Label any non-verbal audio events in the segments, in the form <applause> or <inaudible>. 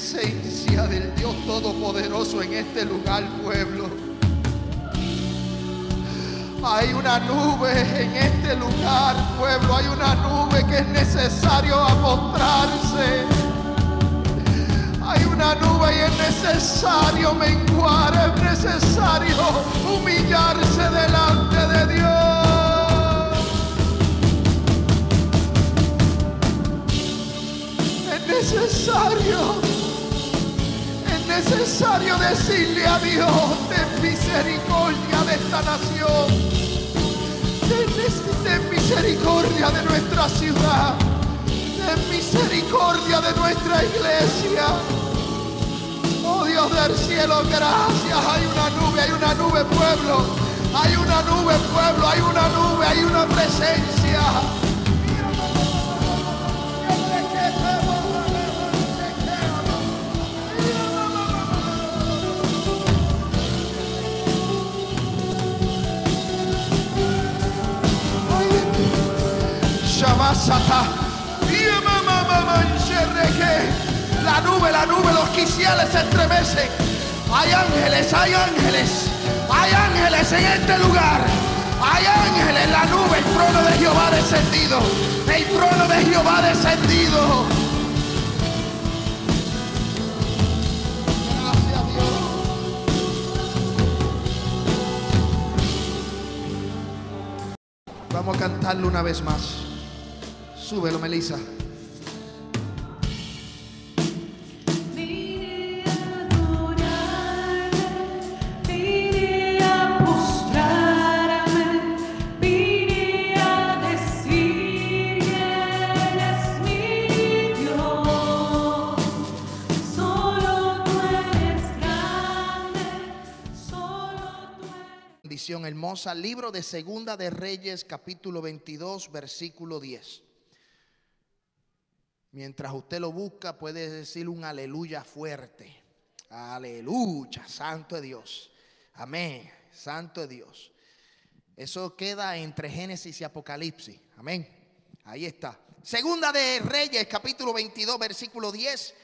Presencia del Dios Todopoderoso en este lugar, pueblo. Hay una nube en este lugar, pueblo. Hay una nube que es necesario apostrarse. Hay una nube y es necesario menguar, es necesario humillarse delante de Dios. Es necesario, es necesario decirle a Dios, ten misericordia de esta nación, ten, ten misericordia de nuestra ciudad, ten misericordia de nuestra iglesia. Oh Dios del cielo, gracias. Hay una nube, hay una nube, pueblo. Hay una nube, pueblo. Hay una nube, hay una presencia. La nube, la nube, los quiciales se estremecen. Hay ángeles, hay ángeles, hay ángeles en este lugar. Hay ángeles, la nube, el trono de Jehová descendido. El trono de Jehová descendido. Gracias Dios. Vamos a cantarlo una vez más. Súbelo, Melissa. Hermosa, libro de Segunda de Reyes, capítulo 22, versículo 10. Mientras usted lo busca, puede decir un aleluya fuerte. Aleluya, santo es Dios. Amén, santo es Dios. Eso queda entre Génesis y Apocalipsis. Amén. Ahí está. Segunda de Reyes, capítulo 22, versículo 10.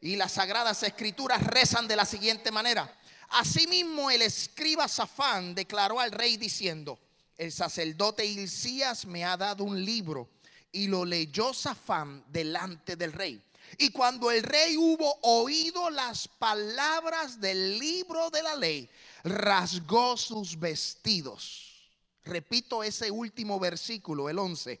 Y las sagradas escrituras rezan de la siguiente manera. Asimismo, el escriba Safán declaró al rey diciendo: El sacerdote Hilcías me ha dado un libro. Y lo leyó Safán delante del rey. Y cuando el rey hubo oído las palabras del libro de la ley, rasgó sus vestidos. Repito ese último versículo, el 11.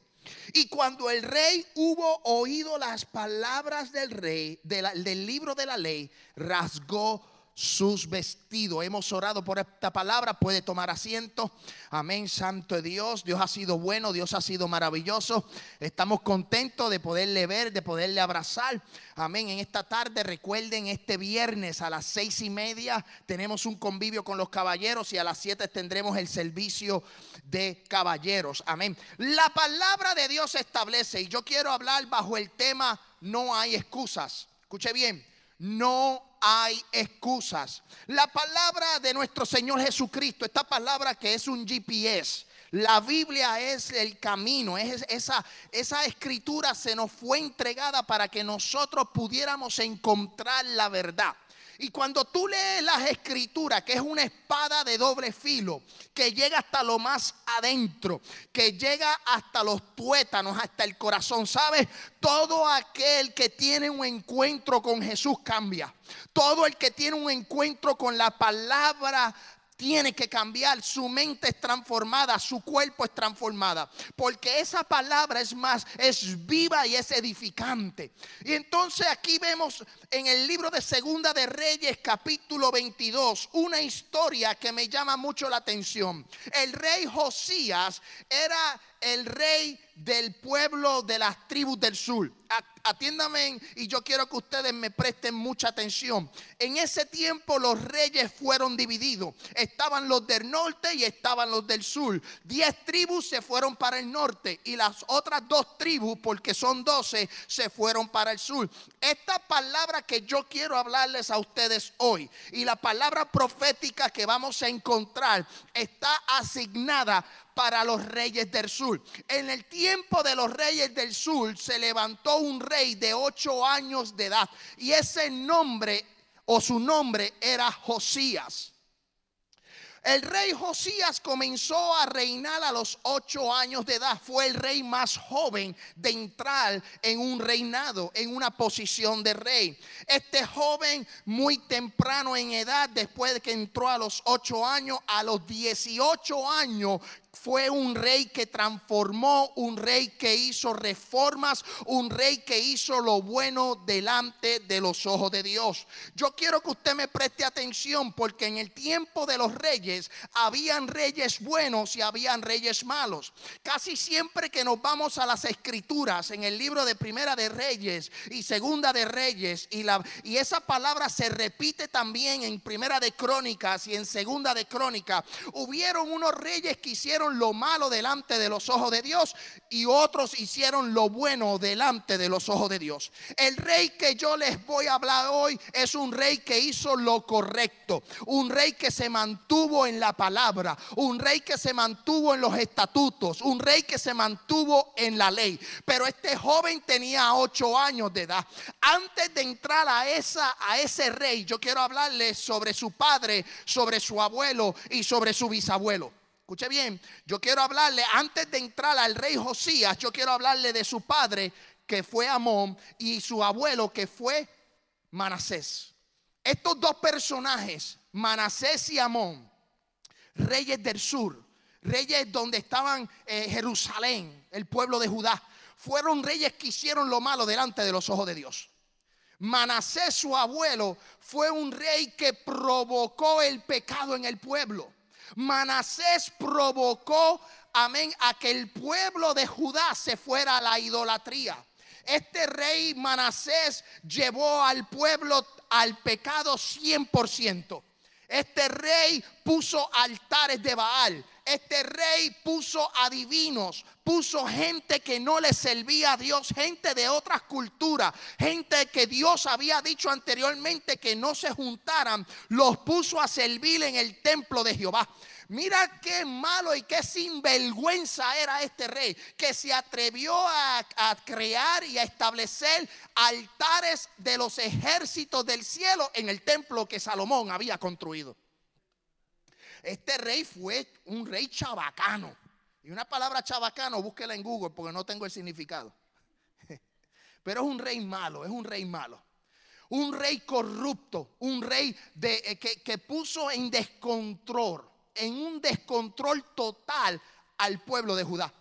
Y cuando el rey hubo oído las palabras del rey, del libro de la ley, rasgó sus vestidos. Hemos orado por esta palabra, puede tomar asiento. Amén, santo Dios. Dios ha sido bueno, Dios ha sido maravilloso. Estamos contentos de poderle ver, de poderle abrazar. Amén. En esta tarde, recuerden, este viernes a las seis y media tenemos un convivio con los caballeros y a las siete tendremos el servicio de caballeros. Amén. La palabra de Dios establece, y yo quiero hablar bajo el tema no hay excusas. Escuche bien, no hay excusas. La palabra de nuestro Señor Jesucristo, esta palabra que es un GPS. La Biblia es el camino, es esa, esa escritura se nos fue entregada para que nosotros pudiéramos encontrar la verdad. Y cuando tú lees las escrituras, que es una espada de doble filo, que llega hasta lo más adentro, que llega hasta los tuétanos, hasta el corazón, ¿sabes? Todo aquel que tiene un encuentro con Jesús cambia. Todo el que tiene un encuentro con la palabra tiene que cambiar, su mente es transformada, su cuerpo es transformada, porque esa palabra es más, es viva y es edificante. Y entonces aquí vemos en el libro de Segunda de Reyes capítulo 22 una historia que me llama mucho la atención. El rey Josías era el rey del pueblo de las tribus del sur. Atiéndame y yo quiero que ustedes me presten mucha atención. En ese tiempo los reyes fueron divididos. Estaban los del norte y estaban los del sur. Diez tribus se fueron para el norte y las otras dos tribus, porque son doce, se fueron para el sur. Esta palabra que yo quiero hablarles a ustedes hoy y la palabra profética que vamos a encontrar está asignada para los reyes del sur. En el tiempo de los reyes del sur se levantó un rey de ocho años de edad y ese nombre o su nombre era Josías. El rey Josías comenzó a reinar a los ocho años de edad. Fue el rey más joven de entrar en un reinado, en una posición de rey. Este joven muy temprano en edad, después de que entró a los ocho años, a los 18 años, fue un rey que transformó, un rey que hizo reformas, un rey que hizo lo bueno delante de los ojos de Dios. Yo quiero que usted me preste atención porque en el tiempo de los reyes habían reyes buenos y habían reyes malos. Casi siempre que nos vamos a las escrituras en el libro de Primera de Reyes y Segunda de Reyes y la y esa palabra se repite también en Primera de Crónicas y en Segunda de Crónicas. Hubieron unos reyes que hicieron lo malo delante de los ojos de Dios y otros hicieron lo bueno delante de los ojos de Dios. El rey que yo les voy a hablar hoy es un rey que hizo lo correcto, un rey que se mantuvo en la palabra, un rey que se mantuvo en los estatutos, un rey que se mantuvo en la ley. Pero este joven tenía ocho años de edad. Antes de entrar a, esa, a ese rey, yo quiero hablarles sobre su padre, sobre su abuelo y sobre su bisabuelo. Escuche bien, yo quiero hablarle, antes de entrar al rey Josías, yo quiero hablarle de su padre que fue Amón y su abuelo que fue Manasés. Estos dos personajes, Manasés y Amón, reyes del sur, reyes donde estaban eh, Jerusalén, el pueblo de Judá, fueron reyes que hicieron lo malo delante de los ojos de Dios. Manasés, su abuelo, fue un rey que provocó el pecado en el pueblo. Manasés provocó, amén, a que el pueblo de Judá se fuera a la idolatría. Este rey Manasés llevó al pueblo al pecado 100%. Este rey puso altares de Baal. Este rey puso adivinos, puso gente que no le servía a Dios, gente de otras culturas, gente que Dios había dicho anteriormente que no se juntaran, los puso a servir en el templo de Jehová. Mira qué malo y qué sinvergüenza era este rey, que se atrevió a, crear y a establecer altares de los ejércitos del cielo en el templo que Salomón había construido. Este rey fue un rey chabacano. Y una palabra chabacano, búsquela en Google porque no tengo el significado. <laughs> Pero es un rey malo, es un rey malo. Un rey corrupto, un rey eh, que puso en descontrol, en un descontrol total al pueblo de Judá.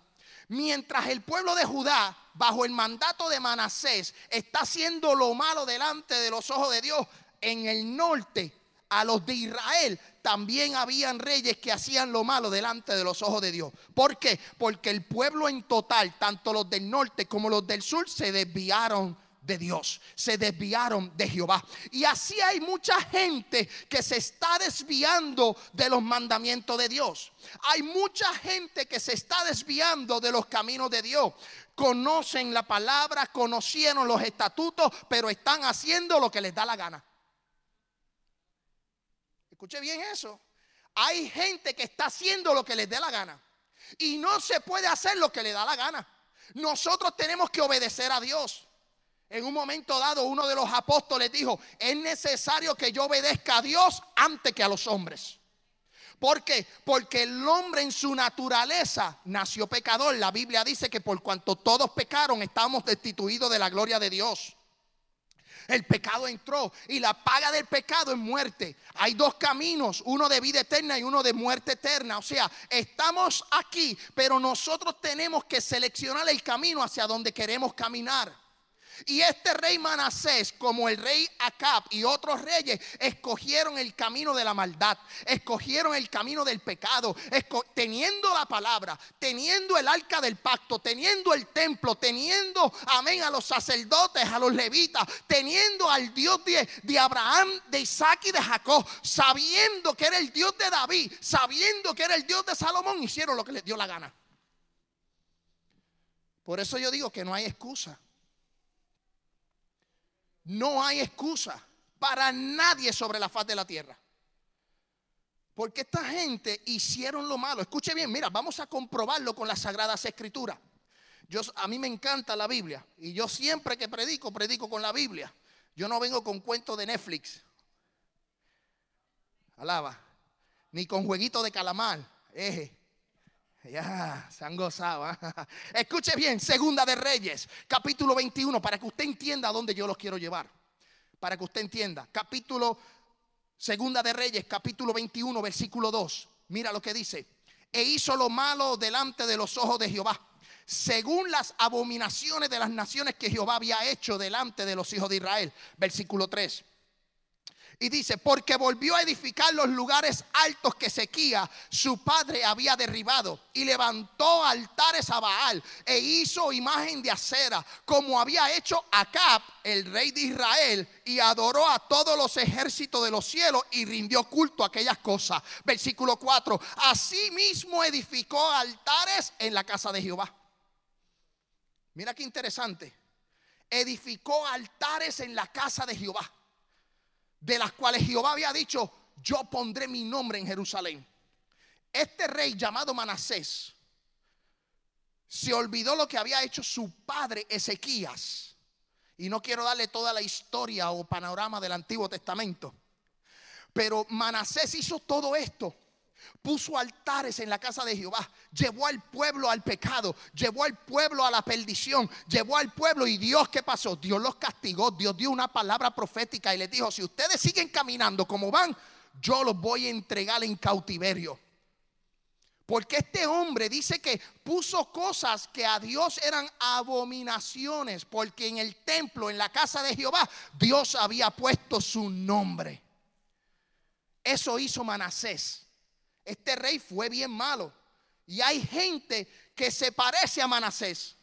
Mientras el pueblo de Judá, bajo el mandato de Manasés, está haciendo lo malo delante de los ojos de Dios, en el norte a los de Israel también habían reyes que hacían lo malo delante de los ojos de Dios. ¿Por qué? Porque el pueblo en total, tanto los del norte como los del sur, se desviaron de Dios, se desviaron de Jehová. Y así hay mucha gente que se está desviando de los mandamientos de Dios. Hay mucha gente que se está desviando de los caminos de Dios. Conocen la palabra, conocieron los estatutos, pero están haciendo lo que les da la gana. Escuche bien eso. Hay gente que está haciendo lo que les dé la gana. Y no se puede hacer lo que le da la gana. Nosotros tenemos que obedecer a Dios. En un momento dado, uno de los apóstoles dijo, es necesario que yo obedezca a Dios antes que a los hombres. ¿Por qué? Porque el hombre en su naturaleza nació pecador. La Biblia dice que por cuanto todos pecaron, estamos destituidos de la gloria de Dios. El pecado entró y la paga del pecado es muerte. Hay dos caminos, uno de vida eterna y uno de muerte eterna. O sea, estamos aquí, pero nosotros tenemos que seleccionar el camino hacia donde queremos caminar. Y este rey Manasés, como el rey Acab y otros reyes, escogieron el camino de la maldad, escogieron el camino del pecado, teniendo la palabra, teniendo el arca del pacto, teniendo el templo, teniendo, amén, a los sacerdotes, a los levitas, teniendo al Dios de, de Abraham, de Isaac y de Jacob, sabiendo que era el Dios de David, sabiendo que era el Dios de Salomón, hicieron lo que les dio la gana. Por eso yo digo que no hay excusa. No hay excusa para nadie sobre la faz de la tierra. Porque esta gente hicieron lo malo. Escuche bien, mira, vamos a comprobarlo con las sagradas escrituras. Yo, a mí me encanta la Biblia y yo siempre que predico, predico con la Biblia. Yo no vengo con cuentos de Netflix. Alaba. ni con jueguito de calamar. Eje. Ya, se han gozado. ¿ah? <laughs> Escuche bien, Segunda de Reyes, capítulo 21, para que usted entienda a dónde yo los quiero llevar. Para que usted entienda. Capítulo Segunda de Reyes, capítulo 21, versículo 2. Mira lo que dice. E hizo lo malo delante de los ojos de Jehová, según las abominaciones de las naciones que Jehová había hecho delante de los hijos de Israel. Versículo 3. Y dice, porque volvió a edificar los lugares altos que Sequía, su padre, había derribado. Y levantó altares a Baal e hizo imagen de acera, como había hecho Acab, el rey de Israel, y adoró a todos los ejércitos de los cielos y rindió culto a aquellas cosas. Versículo 4. Asimismo edificó altares en la casa de Jehová. Mira qué interesante. Edificó altares en la casa de Jehová de las cuales Jehová había dicho, yo pondré mi nombre en Jerusalén. Este rey llamado Manasés se olvidó lo que había hecho su padre Ezequías. Y no quiero darle toda la historia o panorama del Antiguo Testamento. Pero Manasés hizo todo esto. Puso altares en la casa de Jehová. Llevó al pueblo al pecado. Llevó al pueblo a la perdición. Llevó al pueblo y Dios, ¿qué pasó? Dios los castigó. Dios dio una palabra profética y les dijo, si ustedes siguen caminando como van, yo los voy a entregar en cautiverio. Porque este hombre dice que puso cosas que a Dios eran abominaciones. Porque en el templo, en la casa de Jehová, Dios había puesto su nombre. Eso hizo Manasés. Este rey fue bien malo. Y hay gente que se parece a Manasés.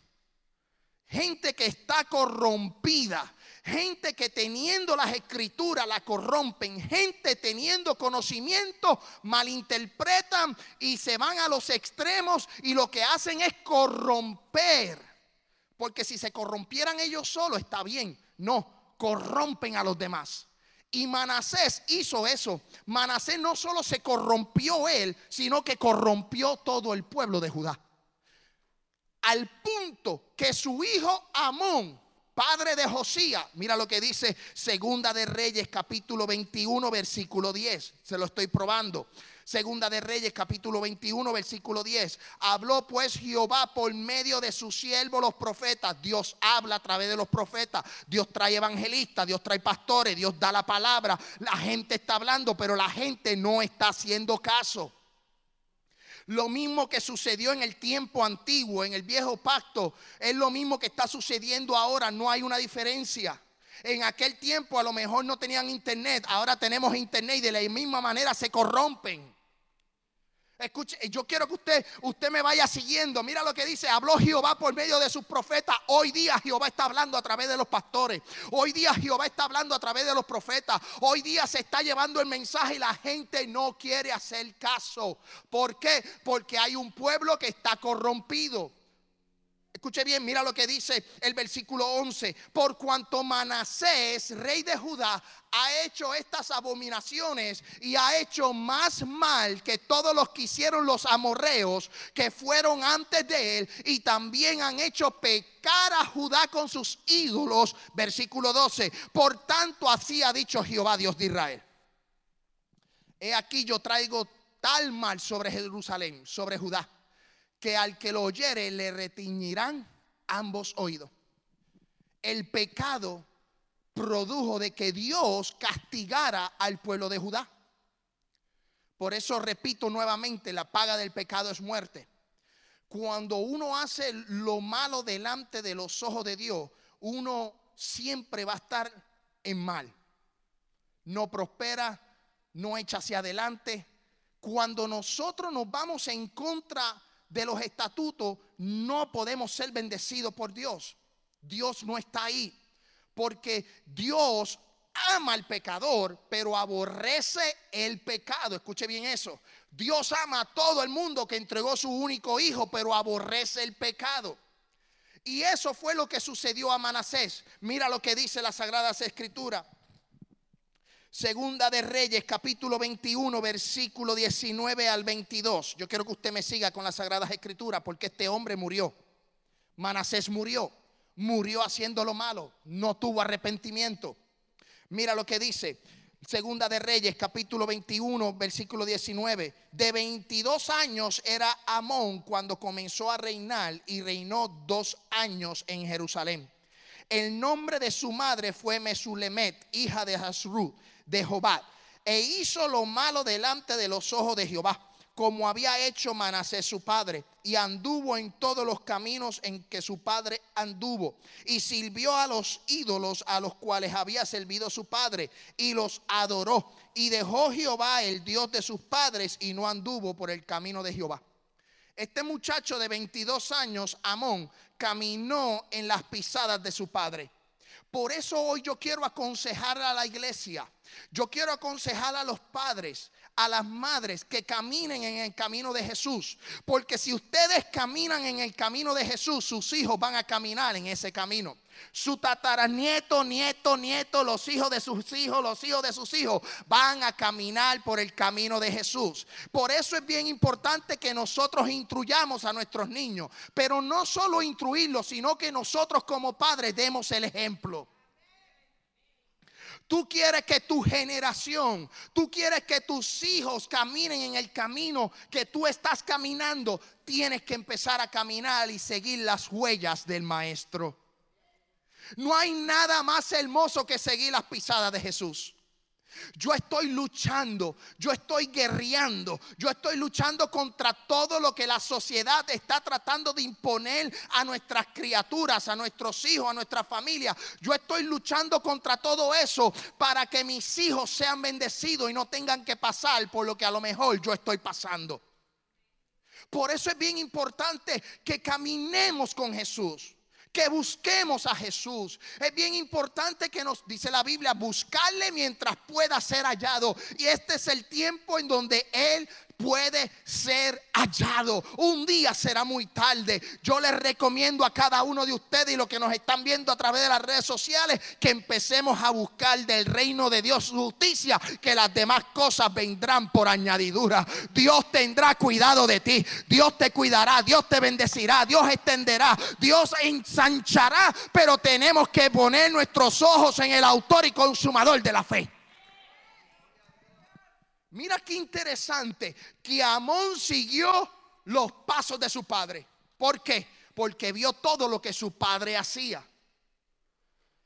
Gente que está corrompida. Gente que teniendo las escrituras la corrompen. Gente teniendo conocimiento malinterpretan y se van a los extremos y lo que hacen es corromper. Porque si se corrompieran ellos solos está bien. No, corrompen a los demás. Y Manasés hizo eso. Manasés no solo se corrompió él, sino que corrompió todo el pueblo de Judá. Al punto que su hijo Amón, padre de Josías, mira lo que dice Segunda de Reyes capítulo 21 versículo 10, se lo estoy probando. Segunda de Reyes capítulo 21 versículo 10. Habló pues Jehová por medio de sus siervos los profetas. Dios habla a través de los profetas. Dios trae evangelistas, Dios trae pastores, Dios da la palabra. La gente está hablando, pero la gente no está haciendo caso. Lo mismo que sucedió en el tiempo antiguo, en el viejo pacto, es lo mismo que está sucediendo ahora, no hay una diferencia. En aquel tiempo a lo mejor no tenían internet, ahora tenemos internet y de la misma manera se corrompen. Escuche, yo quiero que usted, usted me vaya siguiendo. Mira lo que dice, habló Jehová por medio de sus profetas. Hoy día Jehová está hablando a través de los pastores. Hoy día Jehová está hablando a través de los profetas. Hoy día se está llevando el mensaje y la gente no quiere hacer caso. ¿Por qué? Porque hay un pueblo que está corrompido. Escuche bien, mira lo que dice el versículo 11. Por cuanto Manasés, rey de Judá, ha hecho estas abominaciones y ha hecho más mal que todos los que hicieron los amorreos que fueron antes de él y también han hecho pecar a Judá con sus ídolos. Versículo 12. Por tanto, así ha dicho Jehová, Dios de Israel. He aquí yo traigo tal mal sobre Jerusalén, sobre Judá que al que lo oyere le retiñirán ambos oídos. El pecado produjo de que Dios castigara al pueblo de Judá. Por eso repito nuevamente, la paga del pecado es muerte. Cuando uno hace lo malo delante de los ojos de Dios, uno siempre va a estar en mal. No prospera, no echa hacia adelante. Cuando nosotros nos vamos en contra de los estatutos, no podemos ser bendecidos por Dios. Dios no está ahí. Porque Dios ama al pecador, pero aborrece el pecado. Escuche bien eso. Dios ama a todo el mundo que entregó su único hijo, pero aborrece el pecado. Y eso fue lo que sucedió a Manasés. Mira lo que dice la Sagrada Escritura. Segunda de Reyes, capítulo 21, versículo 19 al 22. Yo quiero que usted me siga con las Sagradas Escrituras porque este hombre murió. Manasés murió. Murió haciendo lo malo. No tuvo arrepentimiento. Mira lo que dice. Segunda de Reyes, capítulo 21, versículo 19. De 22 años era Amón cuando comenzó a reinar y reinó dos años en Jerusalén. El nombre de su madre fue Mesulemet, hija de Hasru, de Jobad, e hizo lo malo delante de los ojos de Jehová, como había hecho Manasés su padre, y anduvo en todos los caminos en que su padre anduvo, y sirvió a los ídolos a los cuales había servido su padre, y los adoró, y dejó Jehová el Dios de sus padres, y no anduvo por el camino de Jehová. Este muchacho de 22 años, Amón, caminó en las pisadas de su padre. Por eso hoy yo quiero aconsejar a la iglesia, yo quiero aconsejar a los padres, a las madres que caminen en el camino de Jesús. Porque si ustedes caminan en el camino de Jesús, sus hijos van a caminar en ese camino. Su tataranieto, nieto, nieto, los hijos de sus hijos, los hijos de sus hijos van a caminar por el camino de Jesús. Por eso es bien importante que nosotros instruyamos a nuestros niños, pero no solo instruirlos, sino que nosotros como padres demos el ejemplo. Tú quieres que tu generación, tú quieres que tus hijos caminen en el camino que tú estás caminando. Tienes que empezar a caminar y seguir las huellas del maestro. No hay nada más hermoso que seguir las pisadas de Jesús. Yo estoy luchando, yo estoy guerreando, yo estoy luchando contra todo lo que la sociedad está tratando de imponer a nuestras criaturas, a nuestros hijos, a nuestra familia. Yo estoy luchando contra todo eso para que mis hijos sean bendecidos y no tengan que pasar por lo que a lo mejor yo estoy pasando. Por eso es bien importante que caminemos con Jesús que busquemos a Jesús. Es bien importante que nos dice la Biblia, buscarle mientras pueda ser hallado. Y este es el tiempo en donde Él puede ser hallado. Un día será muy tarde. Yo les recomiendo a cada uno de ustedes y los que nos están viendo a través de las redes sociales que empecemos a buscar del reino de Dios justicia, que las demás cosas vendrán por añadidura. Dios tendrá cuidado de ti. Dios te cuidará, Dios te bendecirá, Dios extenderá, Dios ensanchará, pero tenemos que poner nuestros ojos en el autor y consumador de la fe. Mira qué interesante que Amón siguió los pasos de su padre. ¿Por qué? Porque vio todo lo que su padre hacía.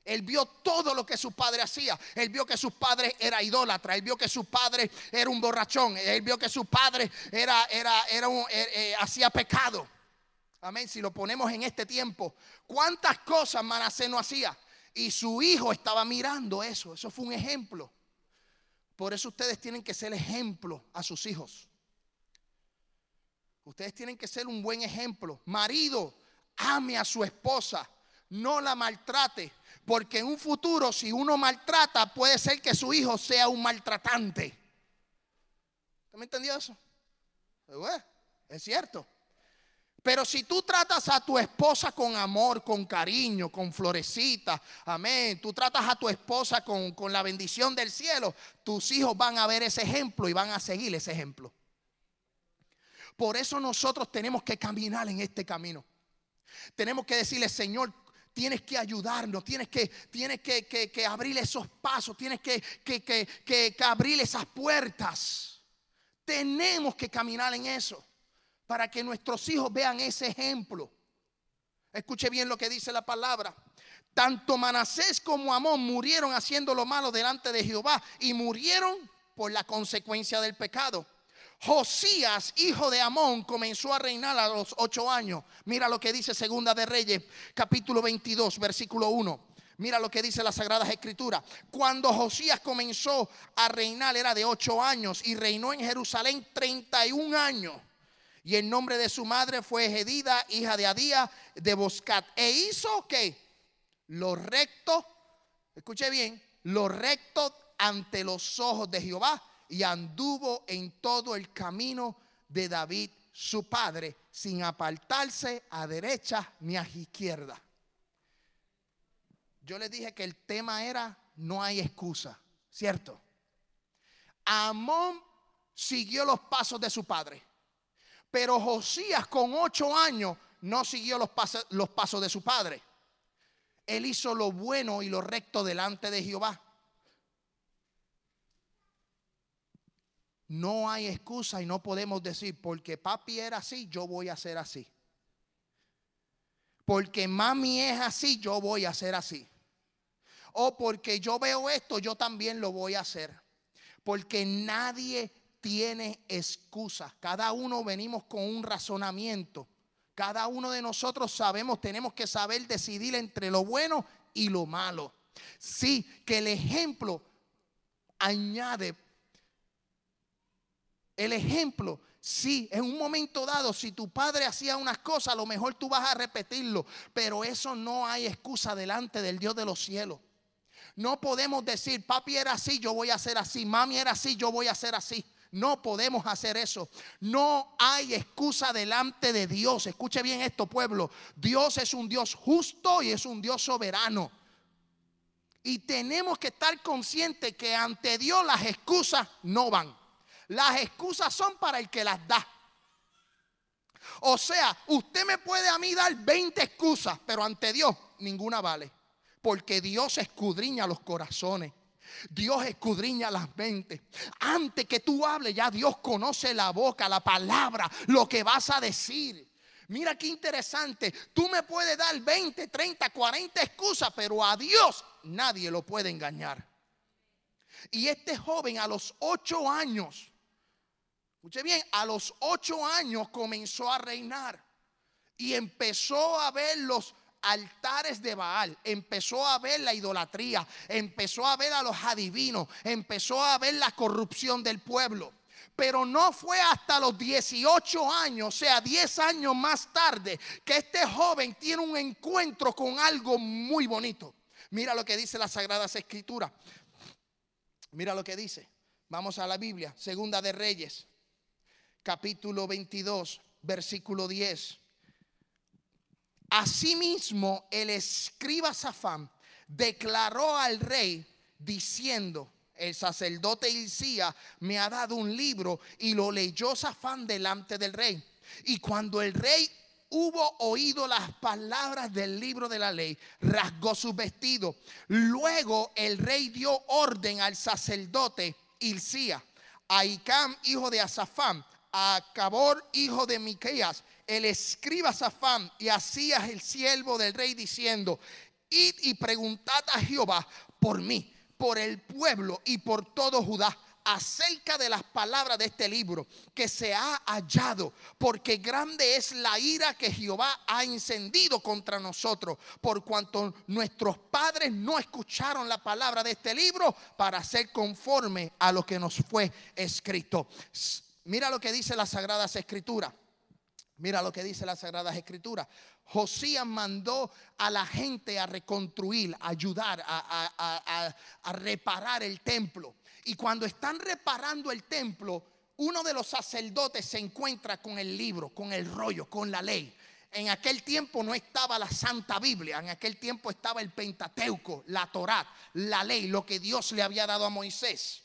Él vio todo lo que su padre hacía. Él vio que su padre era idólatra. Él vio que su padre era un borrachón. Él vio que su padre era, era, era un, eh, eh, hacía pecado. Amén. Si lo ponemos en este tiempo, ¿cuántas cosas Manasés no hacía? Y su hijo estaba mirando eso. Eso fue un ejemplo. Por eso ustedes tienen que ser ejemplo a sus hijos. Ustedes tienen que ser un buen ejemplo. Marido, ame a su esposa, no la maltrate, porque en un futuro si uno maltrata puede ser que su hijo sea un maltratante. ¿Usted me entendió eso? Pues bueno, es cierto. Pero si tú tratas a tu esposa con amor, con cariño, con florecita, amén, tú tratas a tu esposa con, con, la bendición del cielo, tus hijos van a ver ese ejemplo y van a seguir ese ejemplo. Por eso nosotros tenemos que caminar en este camino. Tenemos que decirle, Señor, tienes que ayudarnos, tienes que, tienes que, que, que abrir esos pasos, tienes que, que abrir esas puertas. Tenemos que caminar en eso para que nuestros hijos vean ese ejemplo. Escuche bien lo que dice la palabra. Tanto Manasés como Amón murieron haciendo lo malo delante de Jehová y murieron por la consecuencia del pecado. Josías, hijo de Amón, comenzó a reinar a los ocho años. Mira lo que dice Segunda de Reyes, capítulo 22, versículo 1. Mira lo que dice las Sagradas Escrituras. Cuando Josías comenzó a reinar era de ocho años y reinó en Jerusalén 31 años. Y el nombre de su madre fue Gedida, hija de Adía de Boscat. E hizo que lo recto, escuche bien, lo recto ante los ojos de Jehová y anduvo en todo el camino de David, su padre, sin apartarse a derecha ni a izquierda. Yo les dije que el tema era no hay excusa, ¿cierto? Amón siguió los pasos de su padre. Pero Josías con ocho años no siguió los pasos, los pasos de su padre. Él hizo lo bueno y lo recto delante de Jehová. no hay excusa y no podemos decir, porque papi era así, yo voy a ser así. Porque mami es así, yo voy a ser así. O porque yo veo esto, yo también lo voy a hacer. Porque nadie tiene excusas. Cada uno venimos con un razonamiento. Cada uno de nosotros sabemos, tenemos que saber decidir entre lo bueno y lo malo. Sí, que el ejemplo añade. El ejemplo, sí, en un momento dado, si tu padre hacía unas cosas, a lo mejor tú vas a repetirlo, pero eso no hay excusa delante del Dios de los cielos. No podemos decir, papi era así, yo voy a hacer así, mami era así, yo voy a hacer así. No podemos hacer eso. No hay excusa delante de Dios. Escuche bien esto, pueblo. Dios es un Dios justo y es un Dios soberano. Y tenemos que estar conscientes que ante Dios las excusas no van. Las excusas son para el que las da. O sea, usted me puede a mí dar 20 excusas, pero ante Dios ninguna vale. Porque Dios escudriña los corazones. Dios escudriña las mentes. Antes que tú hables, ya Dios conoce la boca, la palabra, lo que vas a decir. Mira qué interesante. Tú me puedes dar 20, 30, 40 excusas, pero a Dios nadie lo puede engañar. Y este joven a los 8 años, escuche bien, a los 8 años comenzó a reinar. Y empezó a ver los altares de Baal, empezó a ver la idolatría, empezó a ver a los adivinos, empezó a ver la corrupción del pueblo. Pero no fue hasta los 18 años, o sea, 10 años más tarde, que este joven tiene un encuentro con algo muy bonito. Mira lo que dice las Sagradas Escrituras. Mira lo que dice. Vamos a la Biblia, Segunda de Reyes, capítulo 22, versículo 10. Asimismo, el escriba Safán declaró al rey diciendo, el sacerdote Hilcía me ha dado un libro y lo leyó Safán delante del rey. Y cuando el rey hubo oído las palabras del libro de la ley, rasgó su vestido. Luego el rey dio orden al sacerdote Hilcía, a Icam, hijo de Asafán, a Cabor, hijo de Miqueas, el escriba Safán y hacías el siervo del rey diciendo, id y preguntad a Jehová por mí, por el pueblo y por todo Judá acerca de las palabras de este libro que se ha hallado, porque grande es la ira que Jehová ha encendido contra nosotros, por cuanto nuestros padres no escucharon la palabra de este libro para ser conforme a lo que nos fue escrito. Mira lo que dice las Sagradas Escrituras. Mira lo que dice las Sagradas Escrituras. Josías mandó a la gente a reconstruir, a ayudar, a, reparar el templo. Y cuando están reparando el templo, uno de los sacerdotes se encuentra con el libro, con el rollo, con la ley. En aquel tiempo no estaba la Santa Biblia, en aquel tiempo estaba el Pentateuco, la Torá, la ley, lo que Dios le había dado a Moisés.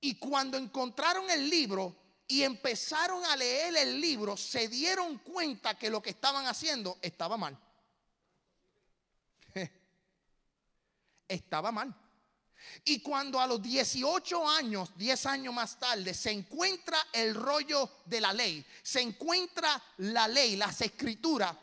Y cuando encontraron el libro y empezaron a leer el libro, se dieron cuenta que lo que estaban haciendo estaba mal. Estaba mal. Y cuando a los 18 años, 10 años más tarde, se encuentra el rollo de la ley, se encuentra la ley, las escrituras,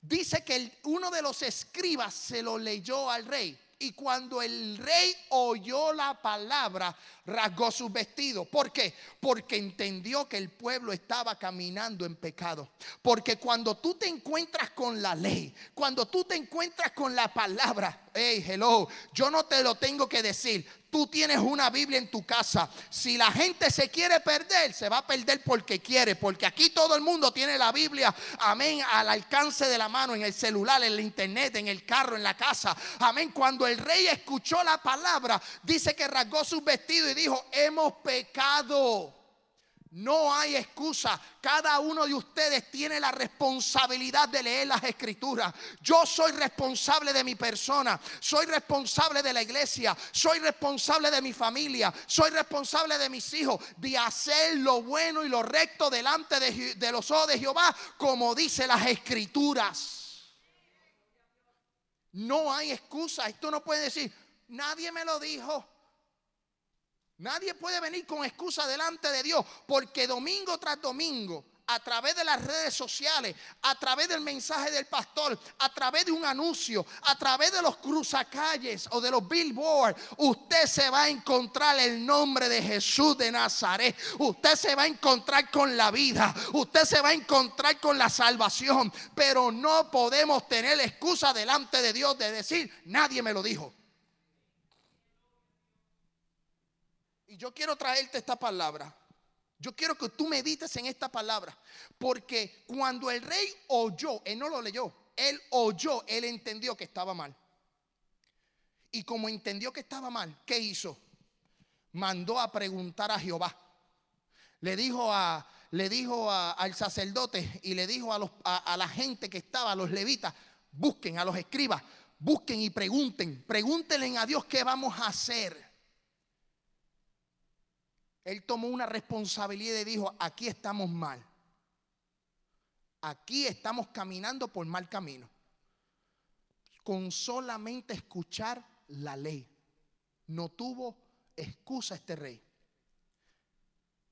dice que uno de los escribas se lo leyó al rey. Y cuando el rey oyó la palabra, rasgó sus vestidos. ¿Por qué? Porque entendió que el pueblo estaba caminando en pecado. Porque cuando tú te encuentras con la ley, cuando tú te encuentras con la palabra, hey, hello, yo no te lo tengo que decir. Tú tienes una Biblia en tu casa. Si la gente se quiere perder, se va a perder porque quiere. Porque aquí todo el mundo tiene la Biblia, amén, al alcance de la mano, en el celular, en el internet, en el carro, en la casa. Amén. Cuando el rey escuchó la palabra, dice que rasgó sus vestidos y dijo, hemos pecado. No hay excusa. Cada uno de ustedes tiene la responsabilidad de leer las escrituras. Yo soy responsable de mi persona. Soy responsable de la iglesia. Soy responsable de mi familia. Soy responsable de mis hijos. De hacer lo bueno y lo recto delante de, los ojos de Jehová, como dice las escrituras. No hay excusa. Esto no puede decir, nadie me lo dijo. Nadie puede venir con excusa delante de Dios porque domingo tras domingo, a través de las redes sociales, a través del mensaje del pastor, a través de un anuncio, a través de los cruzacalles o de los billboards, usted se va a encontrar el nombre de Jesús de Nazaret. Usted se va a encontrar con la vida, usted se va a encontrar con la salvación, pero no podemos tener excusa delante de Dios de decir, nadie me lo dijo. Yo quiero traerte esta palabra. Yo quiero que tú medites en esta palabra. Porque cuando el rey oyó, él no lo leyó, él oyó, él entendió que estaba mal. Y como entendió que estaba mal, ¿qué hizo? Mandó a preguntar a Jehová. Le dijo, a, le dijo al sacerdote y le dijo a, los, a, a la gente que estaba, a los levitas, busquen, a los escribas, busquen y pregunten. Pregúntenle a Dios qué vamos a hacer. Él tomó una responsabilidad y dijo, aquí estamos mal. Aquí estamos caminando por mal camino. Con solamente escuchar la ley. No tuvo excusa este rey.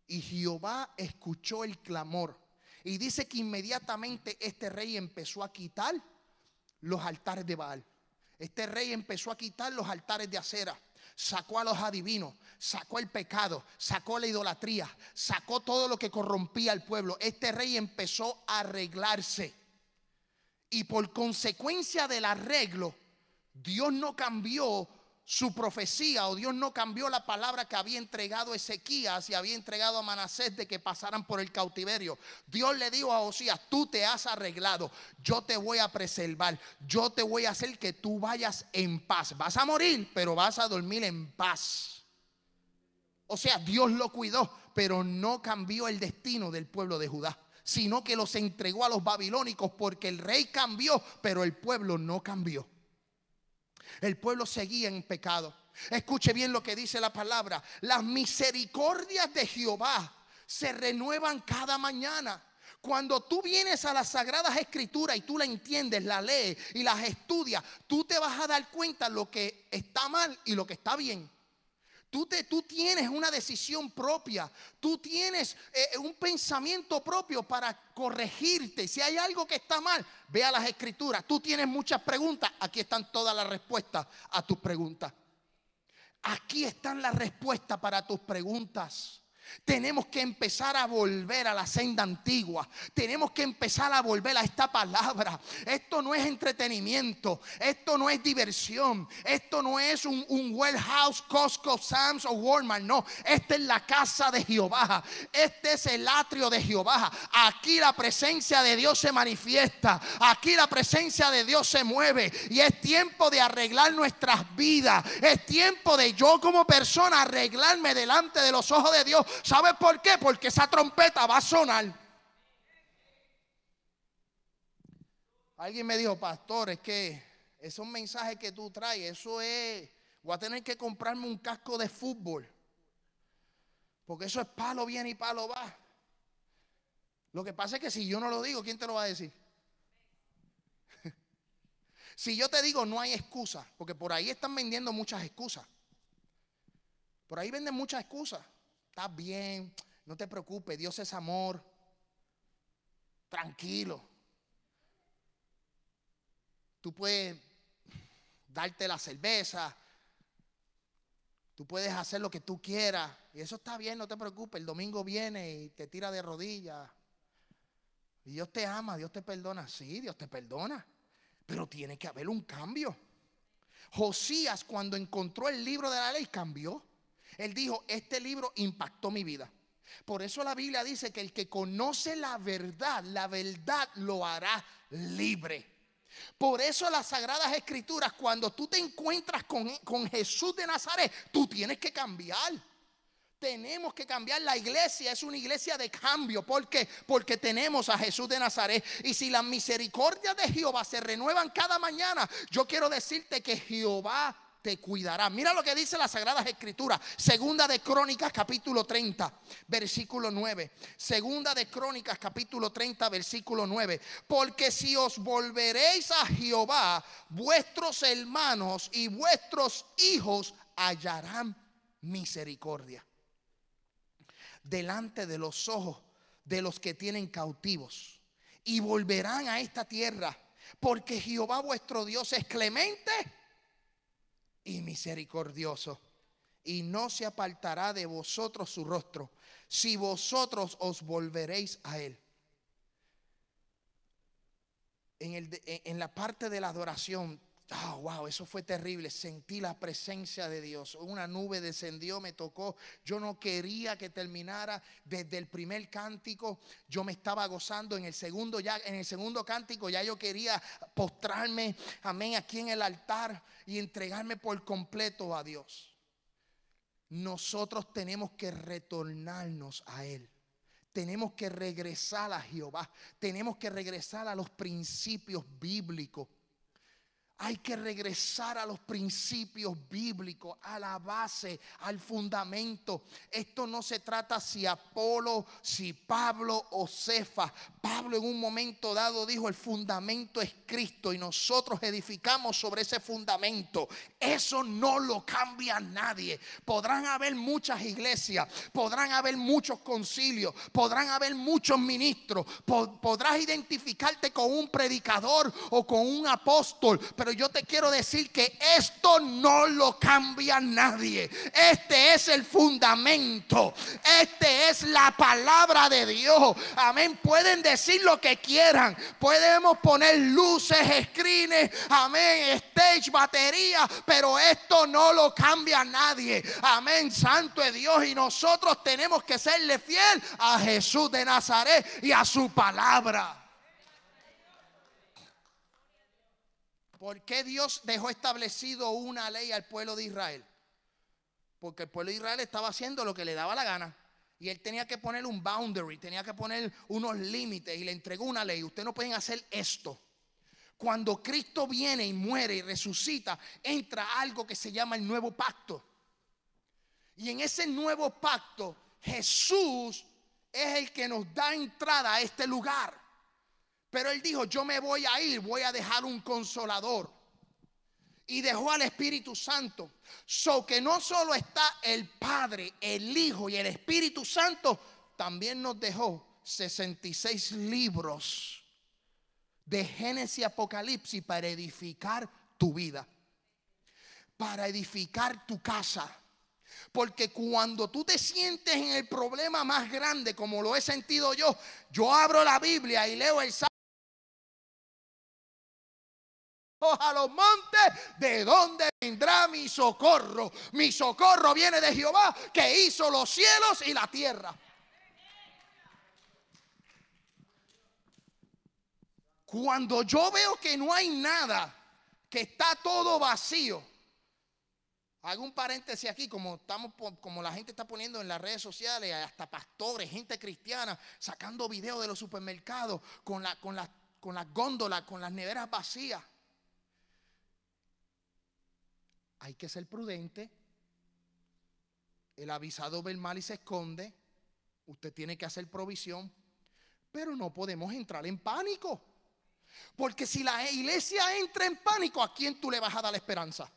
Y Jehová escuchó el clamor. Y dice que inmediatamente este rey empezó a quitar los altares de Baal. Este rey empezó a quitar los altares de acera. Sacó a los adivinos, sacó el pecado, sacó la idolatría, sacó todo lo que corrompía al pueblo. Este rey empezó a arreglarse. Y por consecuencia del arreglo, Dios no cambió su profecía o Dios no cambió la palabra que había entregado Ezequías y había entregado a Manasés de que pasaran por el cautiverio. Dios le dijo a Osías, tú te has arreglado, yo te voy a preservar, yo te voy a hacer que tú vayas en paz. Vas a morir, pero vas a dormir en paz. O sea, Dios lo cuidó, pero no cambió el destino del pueblo de Judá, sino que los entregó a los babilónicos porque el rey cambió, pero el pueblo no cambió. El pueblo seguía en pecado. Escuche bien lo que dice la palabra. Las misericordias de Jehová se renuevan cada mañana. Cuando tú vienes a las sagradas escrituras y tú la entiendes, la lees y las estudias, tú te vas a dar cuenta lo que está mal y lo que está bien. Tú, te, tú tienes una decisión propia, tú tienes eh, un pensamiento propio para corregirte. Si hay algo que está mal, ve a las escrituras. Tú tienes muchas preguntas, aquí están todas las respuestas a tus preguntas. Aquí están las respuestas para tus preguntas. Tenemos que empezar a volver a la senda antigua. Tenemos que empezar a volver a esta palabra. Esto no es entretenimiento. Esto no es diversión. Esto no es un, un warehouse, Costco, Sam's o Walmart. No, esta es la casa de Jehová. Este es el atrio de Jehová. Aquí la presencia de Dios se manifiesta. Aquí la presencia de Dios se mueve. Y es tiempo de arreglar nuestras vidas. Es tiempo de yo como persona arreglarme delante de los ojos de Dios. ¿Sabes por qué? Porque esa trompeta va a sonar. Alguien me dijo, pastor, es que esos mensajes que tú traes, eso es, voy a tener que comprarme un casco de fútbol. Porque eso es palo viene y palo va. Lo que pasa es que si yo no lo digo, ¿quién te lo va a decir? <laughs> si yo te digo no hay excusa, porque por ahí están vendiendo muchas excusas. Por ahí venden muchas excusas. Estás bien, no te preocupes, Dios es amor. Tranquilo. Tú puedes darte la cerveza. Tú puedes hacer lo que tú quieras. Y eso está bien, no te preocupes. El domingo viene y te tira de rodillas. Y Dios te ama, Dios te perdona. Sí, Dios te perdona. Pero tiene que haber un cambio. Josías cuando encontró el libro de la ley cambió. Él dijo, este libro impactó mi vida. Por eso la Biblia dice que el que conoce la verdad, la verdad lo hará libre. Por eso las sagradas escrituras, cuando tú te encuentras con, con Jesús de Nazaret, tú tienes que cambiar. Tenemos que cambiar. La iglesia es una iglesia de cambio. ¿Por qué? Porque tenemos a Jesús de Nazaret. Y si las misericordias de Jehová se renuevan cada mañana, yo quiero decirte que Jehová cuidará. Mira lo que dice las Sagradas Escrituras. Segunda de Crónicas capítulo 30, versículo 9. Segunda de Crónicas capítulo 30, versículo 9. Porque si os volveréis a Jehová, vuestros hermanos y vuestros hijos hallarán misericordia delante de los ojos de los que tienen cautivos y volverán a esta tierra, porque Jehová vuestro Dios es clemente y misericordioso, y no se apartará de vosotros su rostro, si vosotros os volveréis a él. En, el en la parte de la adoración, ah, wow, eso fue terrible. Sentí la presencia de Dios. Una nube descendió, me tocó. Yo no quería que terminara desde el primer cántico. Yo me estaba gozando en el segundo ya en el segundo cántico ya yo quería postrarme, amén, aquí en el altar y entregarme por completo a Dios. Nosotros tenemos que retornarnos a él. Tenemos que regresar a Jehová. Tenemos que regresar a los principios bíblicos. Hay que regresar a los principios bíblicos, a la base, al fundamento. Esto no se trata si Apolo, si Pablo o Cefa. Pablo en un momento dado dijo, el fundamento es Cristo y nosotros edificamos sobre ese fundamento. Eso no lo cambia nadie. Podrán haber muchas iglesias, podrán haber muchos concilios, podrán haber muchos ministros, po- podrás identificarte con un predicador o con un apóstol, pero yo te quiero decir que esto no lo cambia nadie. Este es el fundamento. Este es la palabra de Dios. Amén. Pueden decir lo que quieran. Podemos poner luces, screens, amén, stage, batería, pero esto no lo cambia nadie. Amén. Santo es Dios y nosotros tenemos que serle fiel a Jesús de Nazaret y a su palabra. ¿Por qué Dios dejó establecido una ley al pueblo de Israel? Porque el pueblo de Israel estaba haciendo lo que le daba la gana. Y él tenía que poner un boundary, tenía que poner unos límites y le entregó una ley. Ustedes no pueden hacer esto. Cuando Cristo viene y muere y resucita, entra algo que se llama el nuevo pacto. Y en ese nuevo pacto, Jesús es el que nos da entrada a este lugar. Pero él dijo, yo me voy a ir, voy a dejar un consolador. Y dejó al Espíritu Santo. So que no solo está el Padre, el Hijo y el Espíritu Santo, también nos dejó 66 libros de Génesis y Apocalipsis para edificar tu vida. Para edificar tu casa. Porque cuando tú te sientes en el problema más grande, como lo he sentido yo, yo abro la Biblia y leo el a los montes, ¿de dónde vendrá mi socorro? Mi socorro viene de Jehová que hizo los cielos y la tierra. Cuando yo veo que no hay nada, que está todo vacío, hago un paréntesis aquí, como estamos, como la gente está poniendo en las redes sociales, hasta pastores, gente cristiana, sacando videos de los supermercados con, la, con, las- con las góndolas, con las neveras vacías. Hay que ser prudente. El avisado ve el mal y se esconde. Usted tiene que hacer provisión. Pero no podemos entrar en pánico. Porque si la iglesia entra en pánico, ¿a quién tú le vas a dar la esperanza?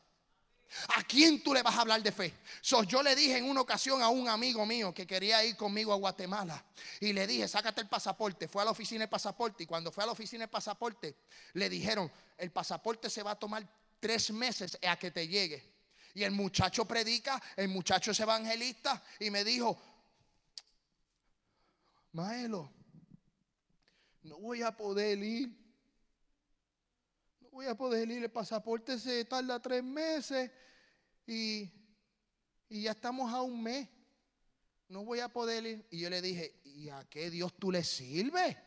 ¿A quién tú le vas a hablar de fe? So, yo le dije en una ocasión a un amigo mío que quería ir conmigo a Guatemala y le dije, sácate el pasaporte. Fue a la oficina del pasaporte y cuando fue a la oficina del pasaporte le dijeron, el pasaporte se va a tomar tres meses a que te llegue. Y el muchacho predica, el muchacho es evangelista y me dijo, Maelo, no voy a poder ir. No voy a poder ir. El pasaporte se tarda tres meses y, y ya estamos a un mes. No voy a poder ir. Y yo le dije, ¿y a qué Dios tú le sirves?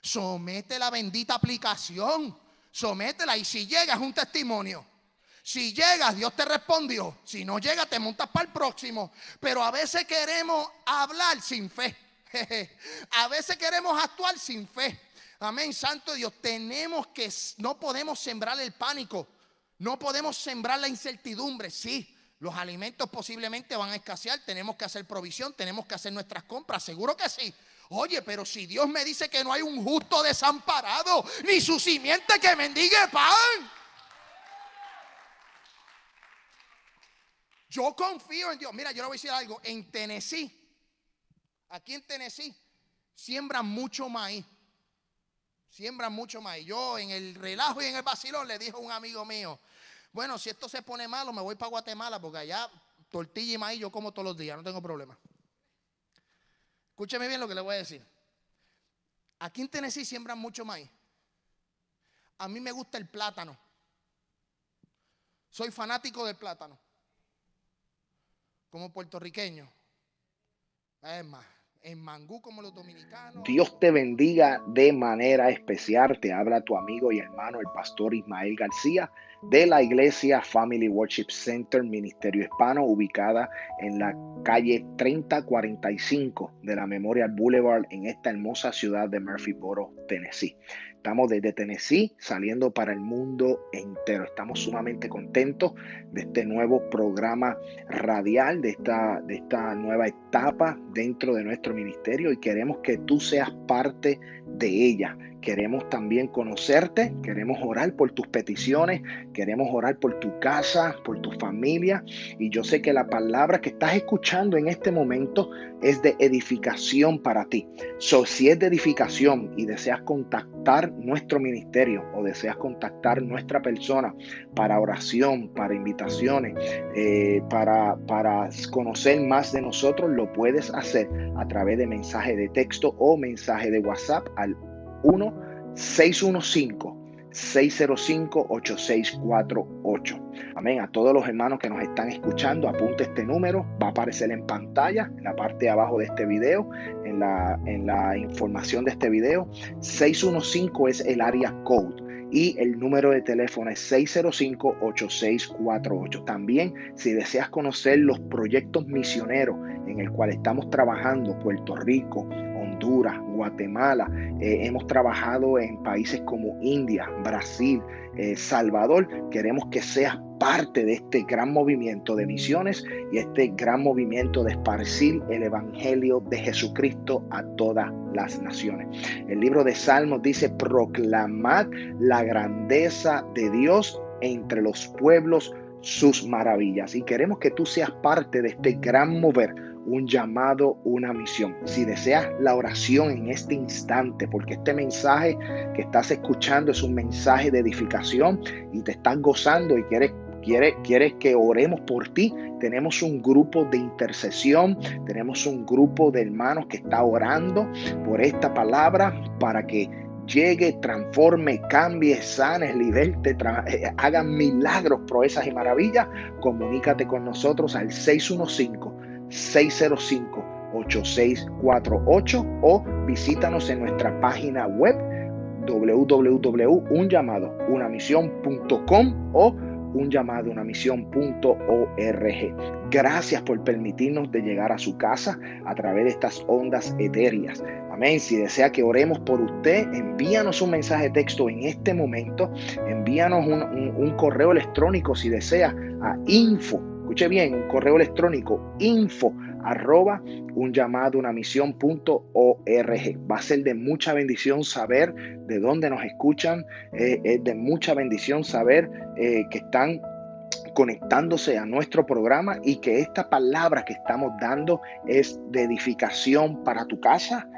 Somete la bendita aplicación. Sométela y si llegas un testimonio. Si llegas, Dios te respondió. Si no llega, te montas para el próximo. Pero a veces queremos hablar sin fe. <laughs> A veces queremos actuar sin fe. Amén, Santo Dios. Tenemos que, no podemos sembrar el pánico. No podemos sembrar la incertidumbre. Sí, los alimentos posiblemente van a escasear. Tenemos que hacer provisión. Tenemos que hacer nuestras compras. Seguro que sí. Oye, pero si Dios me dice que no hay un justo desamparado, ni su simiente que mendigue pan. Yo confío en Dios. Mira, yo le voy a decir algo. En Tennessee, aquí en Tennessee, siembran mucho maíz. Siembran mucho maíz. Yo en el relajo y en el vacilón le dije a un amigo mío, bueno, si esto se pone malo, me voy para Guatemala porque allá tortilla y maíz yo como todos los días, no tengo problema. Escúcheme bien lo que le voy a decir. Aquí en Tennessee siembran mucho maíz. A mí me gusta el plátano. Soy fanático del plátano. Como puertorriqueño. Es más, Dios te bendiga de manera especial. Te habla tu amigo y hermano, el pastor Ismael García, de la iglesia Family Worship Center, Ministerio Hispano, ubicada en la calle 3045 de la Memorial Boulevard en esta hermosa ciudad de Murphyboro, Tennessee. Estamos desde Tennessee saliendo para el mundo entero. Estamos sumamente contentos de este nuevo programa radial, de esta, de esta nueva etapa dentro de nuestro ministerio y queremos que tú seas parte de ella. Queremos también conocerte, queremos orar por tus peticiones, queremos orar por tu casa, por tu familia. Y yo sé que la palabra que estás escuchando en este momento es de edificación para ti. So, si es de edificación y deseas contactar nuestro ministerio o deseas contactar nuestra persona para oración, para invitaciones, eh, para, para conocer más de nosotros, lo puedes hacer a través de mensaje de texto o mensaje de WhatsApp al 1-615-605-8648. Amén. A todos los hermanos que nos están escuchando, apunte este número. Va a aparecer en pantalla, en la parte de abajo de este video, en la, en la información de este video. 615 es el área code y el número de teléfono es 605-8648. También, si deseas conocer los proyectos misioneros en el cual estamos trabajando, Puerto Rico, Honduras, Guatemala, eh, hemos trabajado en países como India, Brasil, eh, Salvador. Queremos que seas parte de este gran movimiento de misiones y este gran movimiento de esparcir el Evangelio de Jesucristo a todas las naciones. El libro de Salmos dice, proclamad la grandeza de Dios entre los pueblos sus maravillas. Y queremos que tú seas parte de este gran mover un llamado, una misión. Si deseas la oración en este instante, porque este mensaje que estás escuchando es un mensaje de edificación y te estás gozando y quieres Quieres, que oremos por ti, tenemos un grupo de intercesión, tenemos un grupo de hermanos que está orando por esta palabra para que llegue, transforme, cambie, sane, liberte, eh, hagan milagros, proezas y maravillas. Comunícate con nosotros al 615 605-8648 o visítanos en nuestra página web www.unllamadounamisión.com o unllamadounamisión.org. Gracias por permitirnos de llegar a su casa a través de estas ondas etéreas. Amén. Si desea que oremos por usted, envíanos un mensaje de texto en este momento. Envíanos un, un correo electrónico si desea a info Escuche bien, un correo electrónico info arroba un llamado una misión punto org. Va a ser de mucha bendición saber de dónde nos escuchan. Eh, es de mucha bendición saber eh, que están conectándose a nuestro programa y que esta palabra que estamos dando es de edificación para tu casa,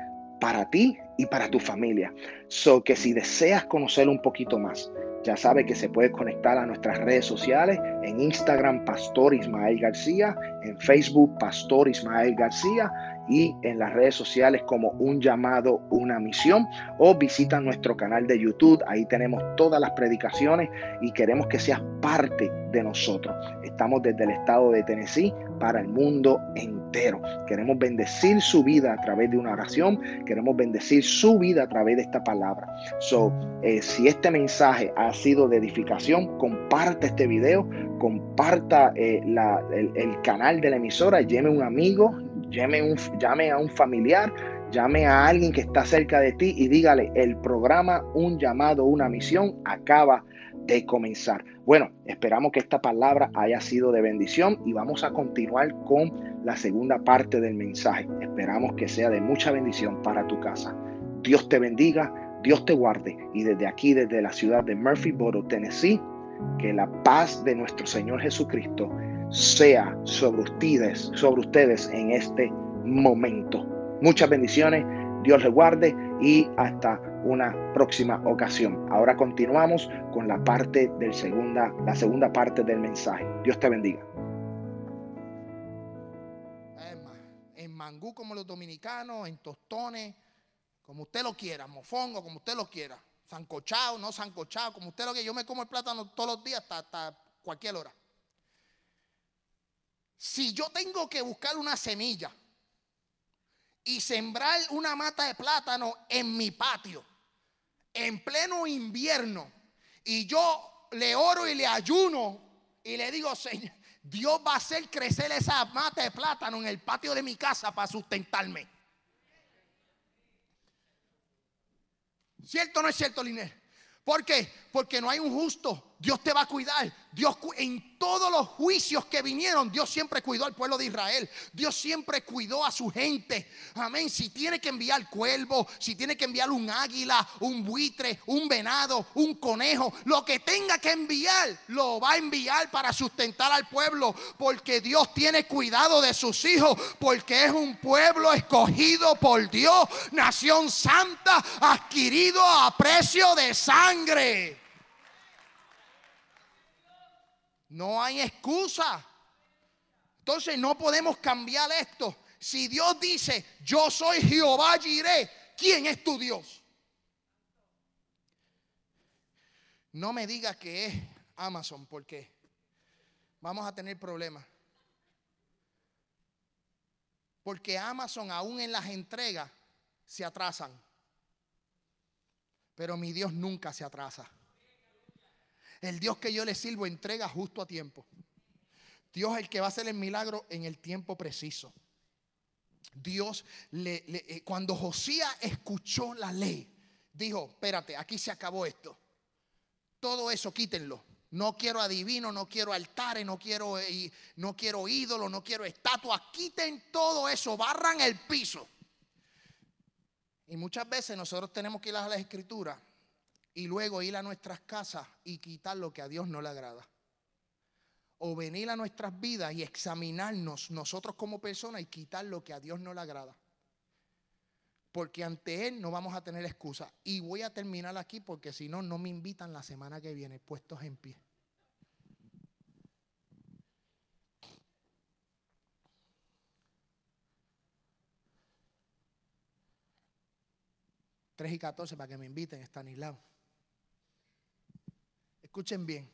para ti y para tu familia. So que si deseas conocer un poquito más, ya sabe que se puede conectar a nuestras redes sociales, en Instagram Pastor Ismael García, en Facebook Pastor Ismael García y en las redes sociales como un llamado, una misión o visita nuestro canal de YouTube. Ahí tenemos todas las predicaciones y queremos que seas parte de nosotros. Estamos desde el estado de Tennessee para el mundo entero. Queremos bendecir su vida a través de una oración. Queremos bendecir su vida a través de esta palabra. So, eh, si este mensaje ha sido de edificación, comparte este video, comparta eh, el, canal de la emisora, llame a un amigo, llame, a un familiar, llame a alguien que está cerca de ti y dígale, el programa Un llamado, una misión acaba de comenzar. Bueno, esperamos que esta palabra haya sido de bendición y vamos a continuar con la segunda parte del mensaje. Esperamos que sea de mucha bendición para tu casa. Dios te bendiga, Dios te guarde y desde aquí, desde la ciudad de Murphyboro, Tennessee, que la paz de nuestro Señor Jesucristo sea sobre ustedes, sobre ustedes en este momento. Muchas bendiciones, Dios les guarde y hasta una próxima ocasión. Ahora continuamos con la parte del segunda, la segunda parte del mensaje. Dios te bendiga. En mangú como los dominicanos, en tostones, como usted lo quiera, mofongo, como usted lo quiera. Sancochado, no sancochado, como usted lo quiera. Yo me como el plátano todos los días hasta cualquier hora. Si yo tengo que buscar una semilla y sembrar una mata de plátano en mi patio, en pleno invierno, y yo le oro y le ayuno y le digo, Señor, Dios va a hacer crecer esa mata de plátano en el patio de mi casa para sustentarme. ¿Cierto o no es cierto, Liner? ¿Por qué? Porque no hay un justo. Dios te va a cuidar. Dios en todos los juicios que vinieron, Dios siempre cuidó al pueblo de Israel. Dios siempre cuidó a su gente. Amén. Si tiene que enviar cuervo, si tiene que enviar un águila, un buitre, un venado, un conejo, lo que tenga que enviar, lo va a enviar para sustentar al pueblo. Porque Dios tiene cuidado de sus hijos. Porque es un pueblo escogido por Dios. Nación santa, adquirido a precio de sangre. No hay excusa. Entonces no podemos cambiar esto. Si Dios dice, yo soy Jehová Jireh, ¿quién es tu Dios? No me diga que es Amazon, porque vamos a tener problemas. Porque Amazon aún en las entregas se atrasan. Pero mi Dios nunca se atrasa. El Dios que yo le sirvo entrega justo a tiempo. Dios es el que va a hacer el milagro en el tiempo preciso. Dios, le, eh, cuando Josías escuchó la ley, dijo, espérate, aquí se acabó esto. Todo eso quítenlo. No quiero adivino, no quiero altares, no quiero, eh, no quiero ídolos, no quiero estatuas. Quiten todo eso, barran el piso. Y muchas veces nosotros tenemos que ir a la escritura y luego ir a nuestras casas y quitar lo que a Dios no le agrada. O venir a nuestras vidas y examinarnos nosotros como personas y quitar lo que a Dios no le agrada. Porque ante Él no vamos a tener excusa. Y voy a terminar aquí porque si no, no me invitan la semana que viene puestos en pie. Tres y 14 para que me inviten, Estanislao. Escuchen bien.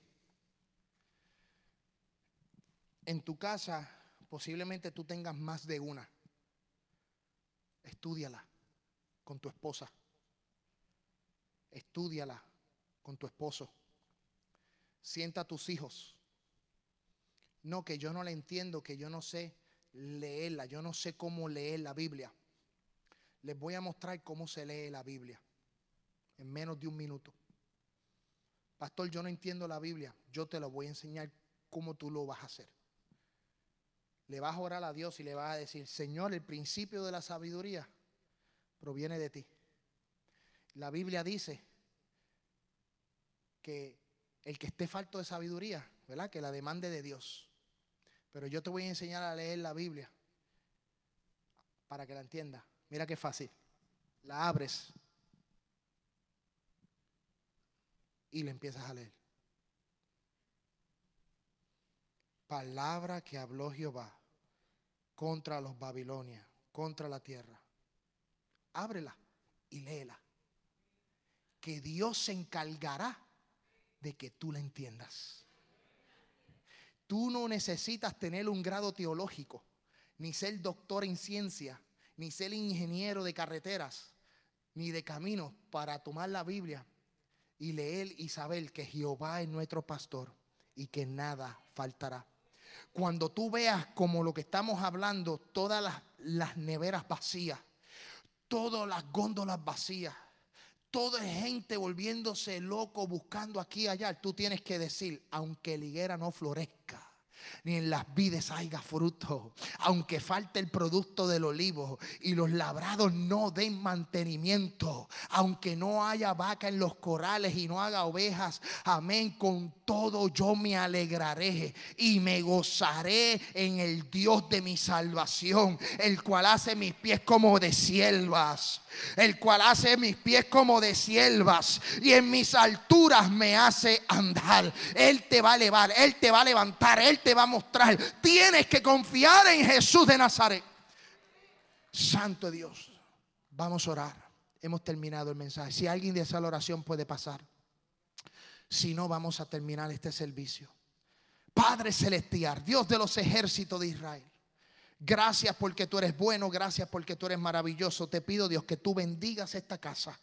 En tu casa posiblemente tú tengas más de una. Estúdiala con tu esposa. Estúdiala con tu esposo. Sienta a tus hijos. No, que yo no la entiendo, que yo no sé leerla, yo no sé cómo leer la Biblia. Les voy a mostrar cómo se lee la Biblia en menos de un minuto. Pastor, yo no entiendo la Biblia. Yo te lo voy a enseñar cómo tú lo vas a hacer. Le vas a orar a Dios y le vas a decir, Señor, el principio de la sabiduría proviene de ti. La Biblia dice que el que esté falto de sabiduría, ¿verdad? Que la demande de Dios. Pero yo te voy a enseñar a leer la Biblia para que la entiendas. Mira qué fácil. La abres y le empiezas a leer. Palabra que habló Jehová contra los babilonias, contra la tierra. Ábrela y léela. Que Dios se encargará de que tú la entiendas. Tú no necesitas tener un grado teológico, ni ser doctor en ciencia, ni ser ingeniero de carreteras, ni de caminos para tomar la Biblia y leer y saber que Jehová es nuestro pastor y que nada faltará. Cuando tú veas como lo que estamos hablando, todas las, las neveras vacías, todas las góndolas vacías, toda gente volviéndose loco buscando aquí y allá, tú tienes que decir, aunque la higuera no florezca, ni en las vides haya fruto, aunque falte el producto del olivo y los labrados no den mantenimiento, aunque no haya vaca en los corrales y no haga ovejas, amén, con todo yo me alegraré y me gozaré en el Dios de mi salvación, el cual hace mis pies como de siervas, el cual hace mis pies como de siervas y en mis alturas me hace andar. Él te va a elevar, Él te va a levantar, Él te va a mostrar. Tienes que confiar en Jesús de Nazaret. Santo Dios, vamos a orar. Hemos terminado el mensaje. Si alguien desea la oración puede pasar. Si no, vamos a terminar este servicio. Padre Celestial, Dios de los ejércitos de Israel. Gracias porque tú eres bueno, gracias porque tú eres maravilloso. Te pido, Dios, que tú bendigas esta casa.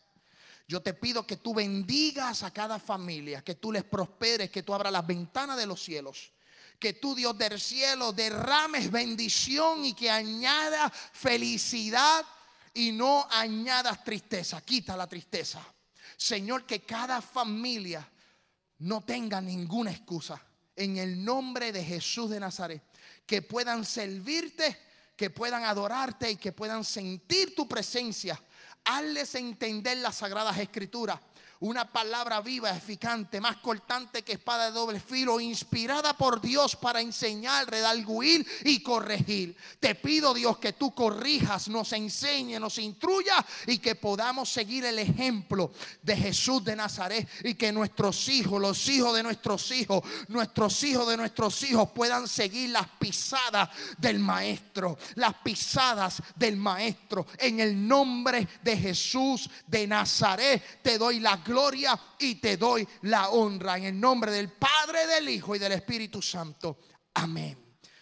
Yo te pido que tú bendigas a cada familia, que tú les prosperes, que tú abras las ventanas de los cielos. Que tú, Dios del cielo, derrames bendición y que añada felicidad y no añadas tristeza. Quita la tristeza. Señor, que cada familia no tenga ninguna excusa. En el nombre de Jesús de Nazaret. Que puedan servirte, que puedan adorarte y que puedan sentir tu presencia. Hazles entender las sagradas escrituras. Una palabra viva, eficante, más cortante que espada de doble filo, inspirada por Dios para enseñar, redarguir y corregir. Te pido, Dios, que tú corrijas, nos enseñe, nos instruya y que podamos seguir el ejemplo de Jesús de Nazaret y que nuestros hijos, los hijos de nuestros hijos, nuestros hijos de nuestros hijos puedan seguir las pisadas del Maestro, las pisadas del Maestro. En el nombre de Jesús de Nazaret te doy la gloria y te doy la honra. En el nombre del Padre, del Hijo y del Espíritu Santo. Amén.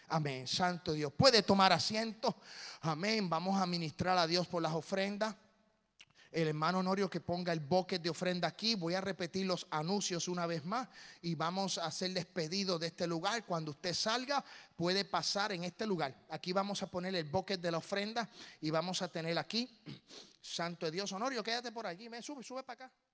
Amén. Santo Dios. Puede tomar asiento. Amén. Vamos a ministrar a Dios por las ofrendas. El hermano Honorio que ponga el bucket de ofrenda aquí. Voy a repetir los anuncios una vez más y vamos a hacer despedido de este lugar. Cuando usted salga, puede pasar en este lugar. Aquí vamos a poner el bucket de la ofrenda y vamos a tener aquí. Santo Dios, Honorio, quédate por aquí. Sube, sube para acá,